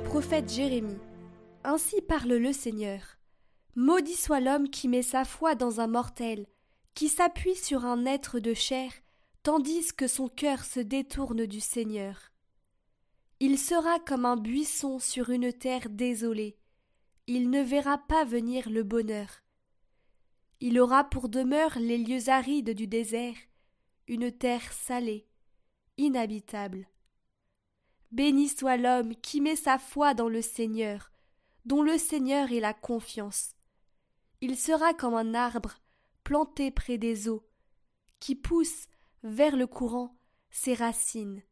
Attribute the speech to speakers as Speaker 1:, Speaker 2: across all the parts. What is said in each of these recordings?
Speaker 1: prophète Jérémie. Ainsi parle le Seigneur. Maudit soit l'homme qui met sa foi dans un mortel, qui s'appuie sur un être de chair, tandis que son cœur se détourne du Seigneur. Il sera comme un buisson sur une terre désolée. Il ne verra pas venir le bonheur. Il aura pour demeure les lieux arides du désert, une terre salée, inhabitable. Béni soit l'homme qui met sa foi dans le Seigneur, dont le Seigneur est la confiance. Il sera comme un arbre planté près des eaux, qui pousse vers le courant ses racines.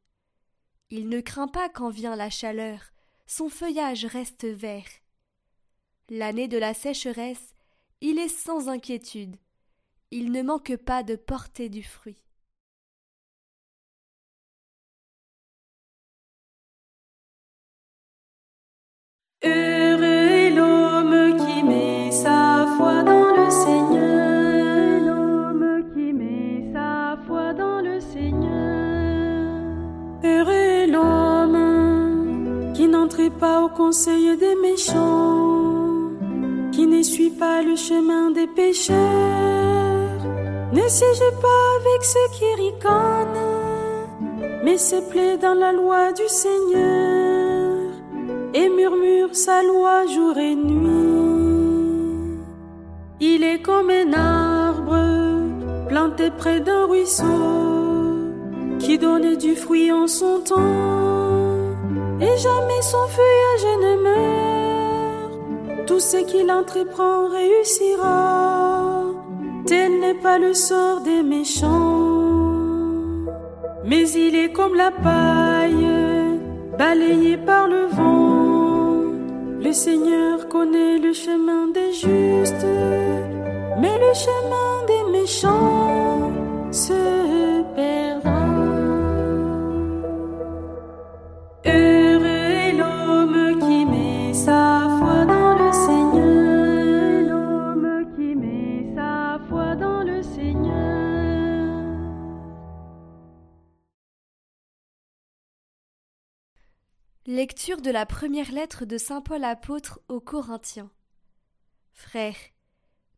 Speaker 1: Il ne craint pas quand vient la chaleur, son feuillage reste vert. L'année de la sécheresse, il est sans inquiétude, il ne manque pas de porter du fruit.
Speaker 2: Pas au conseil des méchants, qui ne suit pas le chemin des pécheurs, ne siège pas avec ceux qui ricanent, mais se plaît dans la loi du Seigneur et murmure sa loi jour et nuit. Il est comme un arbre planté près d'un ruisseau qui donne du fruit en son temps et jamais son feuillage ne meurt. Tout ce qu'il entreprend réussira. Tel n'est pas le sort des méchants, mais il est comme la paille balayée par le vent le Seigneur connaît le chemin des justes, mais le chemin des méchants se perdra.
Speaker 1: Lecture de la première lettre de Saint Paul apôtre aux Corinthiens. Frères,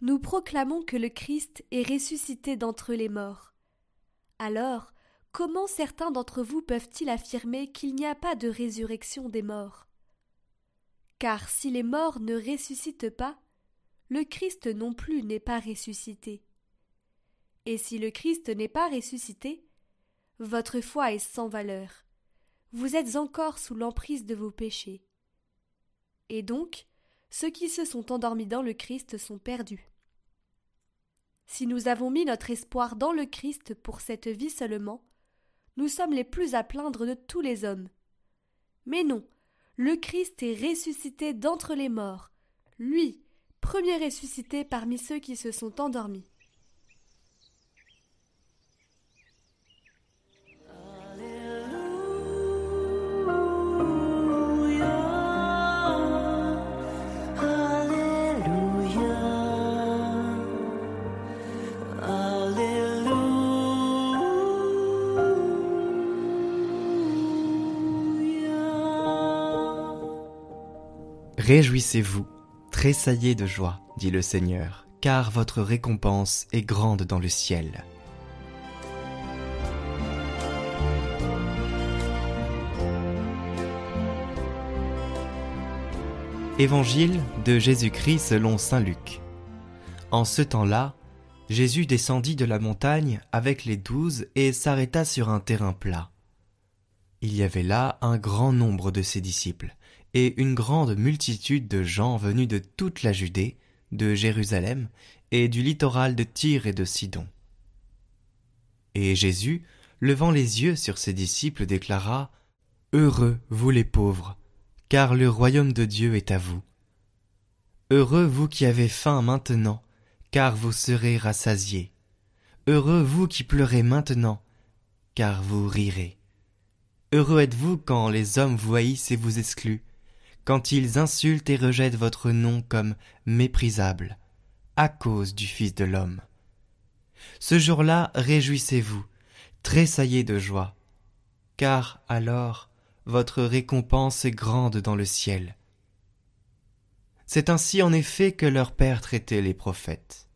Speaker 1: nous proclamons que le Christ est ressuscité d'entre les morts. Alors, comment certains d'entre vous peuvent-ils affirmer qu'il n'y a pas de résurrection des morts? Car si les morts ne ressuscitent pas, le Christ non plus n'est pas ressuscité. Et si le Christ n'est pas ressuscité, votre foi est sans valeur vous êtes encore sous l'emprise de vos péchés. Et donc, ceux qui se sont endormis dans le Christ sont perdus. Si nous avons mis notre espoir dans le Christ pour cette vie seulement, nous sommes les plus à plaindre de tous les hommes. Mais non, le Christ est ressuscité d'entre les morts, lui, premier ressuscité parmi ceux qui se sont endormis.
Speaker 3: Réjouissez-vous, tressaillez de joie, dit le Seigneur, car votre récompense est grande dans le ciel. Évangile de Jésus-Christ selon Saint Luc. En ce temps-là, Jésus descendit de la montagne avec les douze et s'arrêta sur un terrain plat. Il y avait là un grand nombre de ses disciples et une grande multitude de gens venus de toute la Judée, de Jérusalem et du littoral de Tyr et de Sidon. Et Jésus, levant les yeux sur ses disciples, déclara Heureux vous les pauvres, car le royaume de Dieu est à vous. Heureux vous qui avez faim maintenant, car vous serez rassasiés. Heureux vous qui pleurez maintenant, car vous rirez. Heureux êtes-vous quand les hommes vous haïssent et vous excluent, quand ils insultent et rejettent votre nom comme méprisable, à cause du Fils de l'homme. Ce jour-là, réjouissez-vous, tressaillez de joie, car alors votre récompense est grande dans le ciel. C'est ainsi en effet que leur Père traitait les prophètes.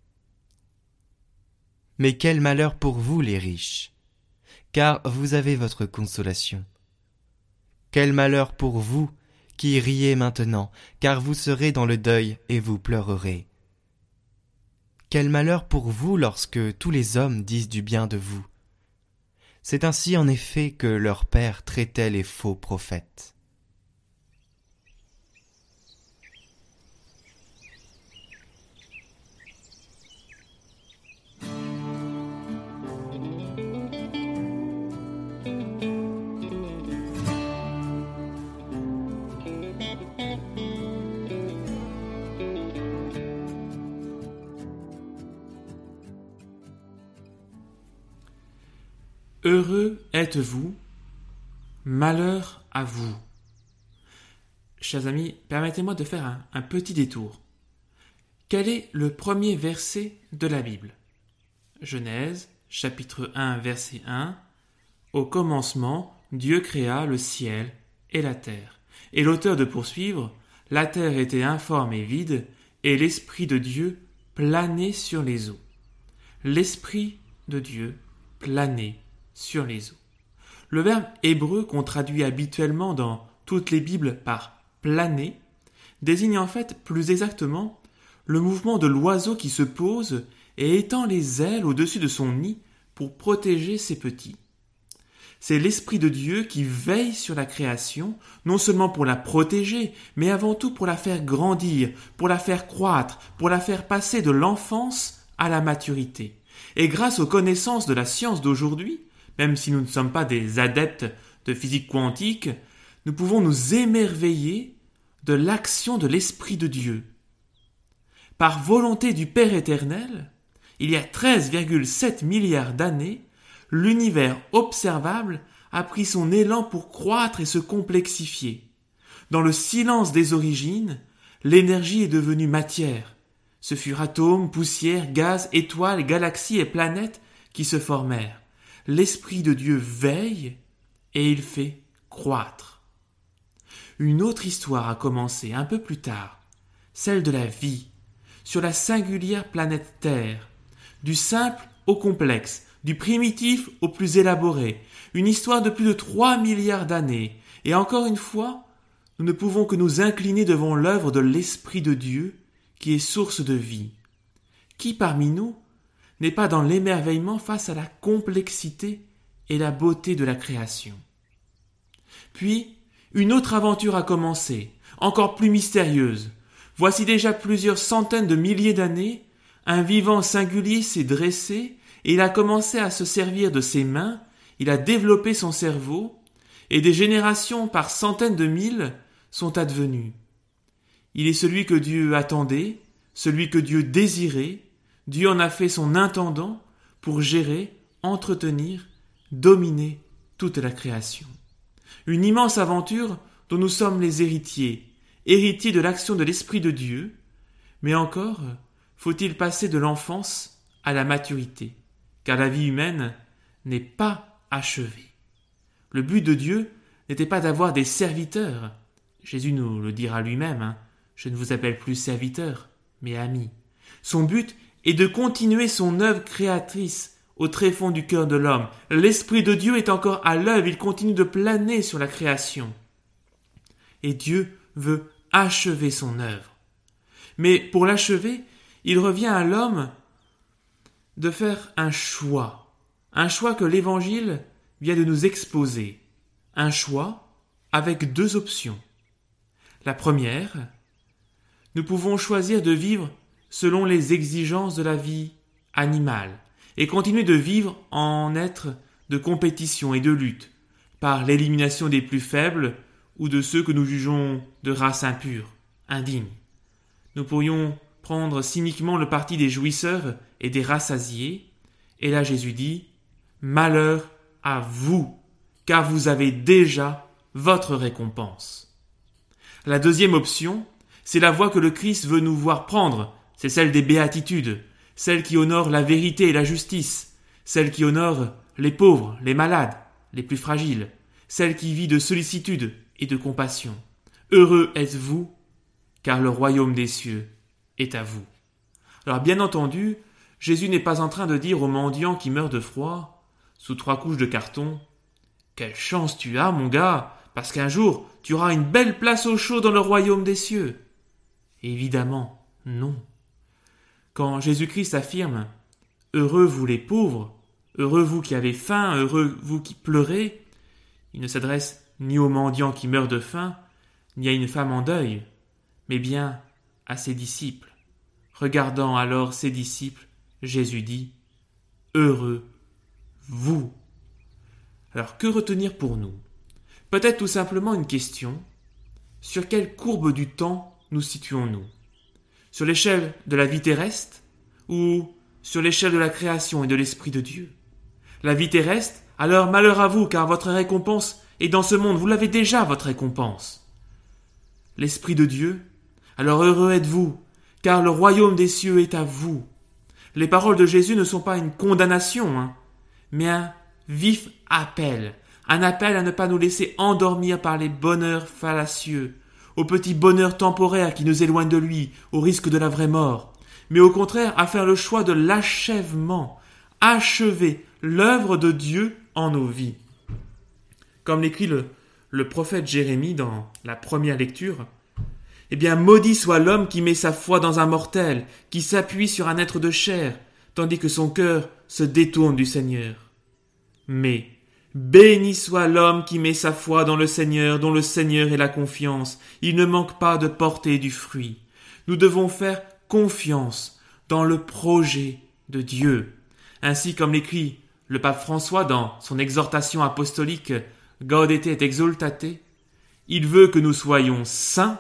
Speaker 3: Mais quel malheur pour vous les riches, car vous avez votre consolation. Quel malheur pour vous qui riez maintenant, car vous serez dans le deuil et vous pleurerez. Quel malheur pour vous lorsque tous les hommes disent du bien de vous. C'est ainsi en effet que leur Père traitait les faux prophètes.
Speaker 4: Heureux êtes-vous, malheur à vous. Chers amis, permettez-moi de faire un, petit détour. Quel est le premier verset de la Bible? Genèse, chapitre 1, verset 1. Au commencement, Dieu créa le ciel et la terre. Et l'auteur de poursuivre, la terre était informe et vide, et l'Esprit de Dieu planait sur les eaux. L'Esprit de Dieu planait sur les eaux. Le verbe hébreu qu'on traduit habituellement dans toutes les Bibles par planer désigne en fait plus exactement le mouvement de l'oiseau qui se pose et étend les ailes au-dessus de son nid pour protéger ses petits. C'est l'Esprit de Dieu qui veille sur la création, non seulement pour la protéger, mais avant tout pour la faire grandir, pour la faire croître, pour la faire passer de l'enfance à la maturité. Et grâce aux connaissances de la science d'aujourd'hui, même si nous ne sommes pas des adeptes de physique quantique, nous pouvons nous émerveiller de l'action de l'Esprit de Dieu. Par volonté du Père éternel, il y a 13,7 milliards d'années, l'univers observable a pris son élan pour croître et se complexifier. Dans le silence des origines, l'énergie est devenue matière. Ce furent atomes, poussières, gaz, étoiles, galaxies et planètes qui se formèrent l'Esprit de Dieu veille et il fait croître. Une autre histoire a commencé un peu plus tard, celle de la vie, sur la singulière planète Terre, du simple au complexe, du primitif au plus élaboré, une histoire de plus de trois milliards d'années, et encore une fois, nous ne pouvons que nous incliner devant l'œuvre de l'Esprit de Dieu, qui est source de vie. Qui parmi nous n'est pas dans l'émerveillement face à la complexité et la beauté de la création. Puis, une autre aventure a commencé, encore plus mystérieuse. Voici déjà plusieurs centaines de milliers d'années, un vivant singulier s'est dressé et il a commencé à se servir de ses mains, il a développé son cerveau, et des générations par centaines de mille sont advenues. Il est celui que Dieu attendait, celui que Dieu désirait, Dieu en a fait son intendant pour gérer, entretenir, dominer toute la création. Une immense aventure dont nous sommes les héritiers, héritiers de l'action de l'Esprit de Dieu, mais encore faut-il passer de l'enfance à la maturité, car la vie humaine n'est pas achevée. Le but de Dieu n'était pas d'avoir des serviteurs. Jésus nous le dira lui-même, hein. je ne vous appelle plus serviteur, mais ami. Son but et de continuer son œuvre créatrice au tréfonds du cœur de l'homme. L'Esprit de Dieu est encore à l'œuvre, il continue de planer sur la création. Et Dieu veut achever son œuvre. Mais pour l'achever, il revient à l'homme de faire un choix, un choix que l'Évangile vient de nous exposer, un choix avec deux options. La première, nous pouvons choisir de vivre selon les exigences de la vie animale, et continuer de vivre en être de compétition et de lutte, par l'élimination des plus faibles ou de ceux que nous jugeons de race impure, indigne. Nous pourrions prendre cyniquement le parti des jouisseurs et des rassasiés, et là Jésus dit Malheur à vous, car vous avez déjà votre récompense. La deuxième option, c'est la voie que le Christ veut nous voir prendre, c'est celle des béatitudes, celle qui honore la vérité et la justice, celle qui honore les pauvres, les malades, les plus fragiles, celle qui vit de sollicitude et de compassion. Heureux êtes-vous, car le royaume des cieux est à vous. Alors bien entendu, Jésus n'est pas en train de dire au mendiant qui meurt de froid, sous trois couches de carton, Quelle chance tu as, mon gars, parce qu'un jour tu auras une belle place au chaud dans le royaume des cieux. Évidemment, non. Quand Jésus-Christ affirme Heureux vous les pauvres, heureux vous qui avez faim, heureux vous qui pleurez, il ne s'adresse ni au mendiant qui meurt de faim, ni à une femme en deuil, mais bien à ses disciples. Regardant alors ses disciples, Jésus dit Heureux vous. Alors que retenir pour nous? Peut-être tout simplement une question sur quelle courbe du temps nous situons-nous? Sur l'échelle de la vie terrestre ou sur l'échelle de la création et de l'Esprit de Dieu La vie terrestre, alors malheur à vous, car votre récompense est dans ce monde, vous l'avez déjà, votre récompense. L'Esprit de Dieu, alors heureux êtes-vous, car le royaume des cieux est à vous. Les paroles de Jésus ne sont pas une condamnation, hein, mais un vif appel, un appel à ne pas nous laisser endormir par les bonheurs fallacieux, aux petits bonheurs temporaires qui nous éloignent de lui, au risque de la vraie mort, mais au contraire à faire le choix de l'achèvement, achever l'œuvre de Dieu en nos vies. Comme l'écrit le, le prophète Jérémie dans la première lecture, eh bien, maudit soit l'homme qui met sa foi dans un mortel, qui s'appuie sur un être de chair, tandis que son cœur se détourne du Seigneur. Mais Béni soit l'homme qui met sa foi dans le Seigneur, dont le Seigneur est la confiance. Il ne manque pas de porter du fruit. Nous devons faire confiance dans le projet de Dieu. Ainsi comme l'écrit le pape François dans son exhortation apostolique Gaudete et exultate, il veut que nous soyons saints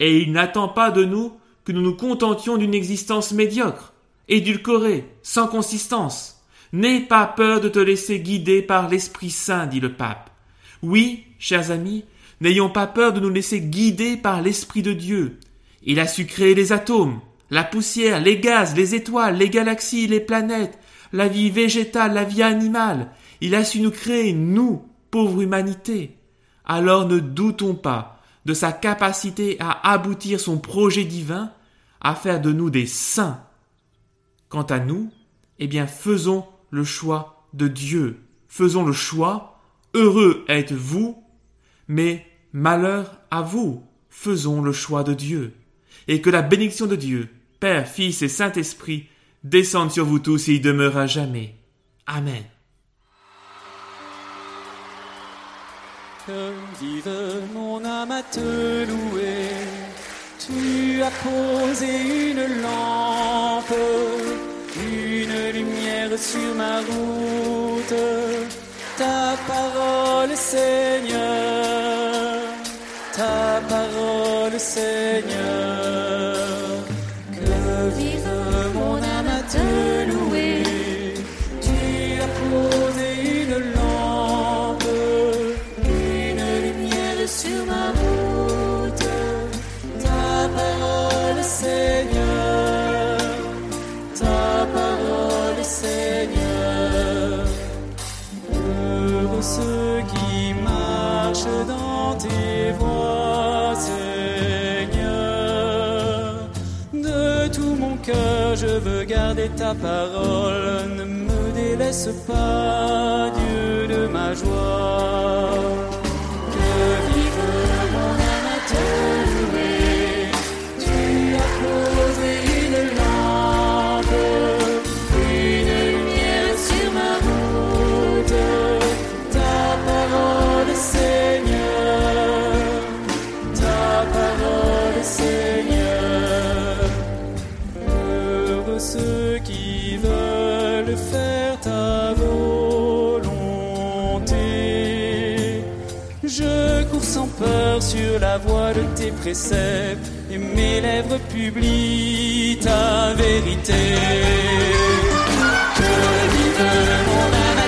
Speaker 4: et il n'attend pas de nous que nous nous contentions d'une existence médiocre, édulcorée, sans consistance. N'aie pas peur de te laisser guider par l'Esprit Saint, dit le pape. Oui, chers amis, n'ayons pas peur de nous laisser guider par l'Esprit de Dieu. Il a su créer les atomes, la poussière, les gaz, les étoiles, les galaxies, les planètes, la vie végétale, la vie animale. Il a su nous créer, nous, pauvre humanité. Alors ne doutons pas de sa capacité à aboutir son projet divin, à faire de nous des saints. Quant à nous, eh bien faisons le choix de Dieu. Faisons le choix, heureux êtes-vous, mais malheur à vous, faisons le choix de Dieu. Et que la bénédiction de Dieu, Père, Fils et Saint-Esprit, descende sur vous tous et y demeure à jamais. Amen.
Speaker 5: Lumière sur ma route, ta parole Seigneur, ta parole Seigneur, veux garder ta parole. Ne me délaisse pas, Dieu de ma joie. Qui veulent faire ta volonté. Je cours sans peur sur la voie de tes préceptes et mes lèvres publient ta vérité. Que vive mon âme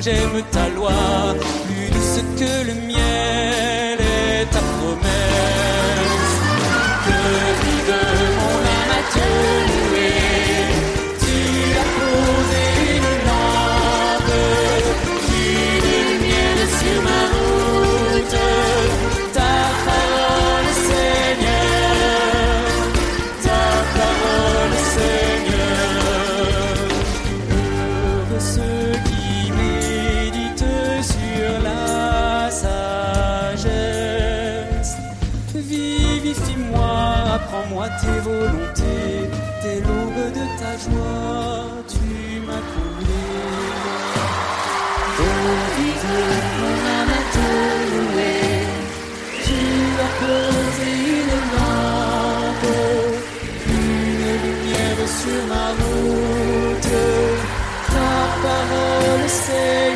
Speaker 5: j'aime ta loi, plus douce que le parole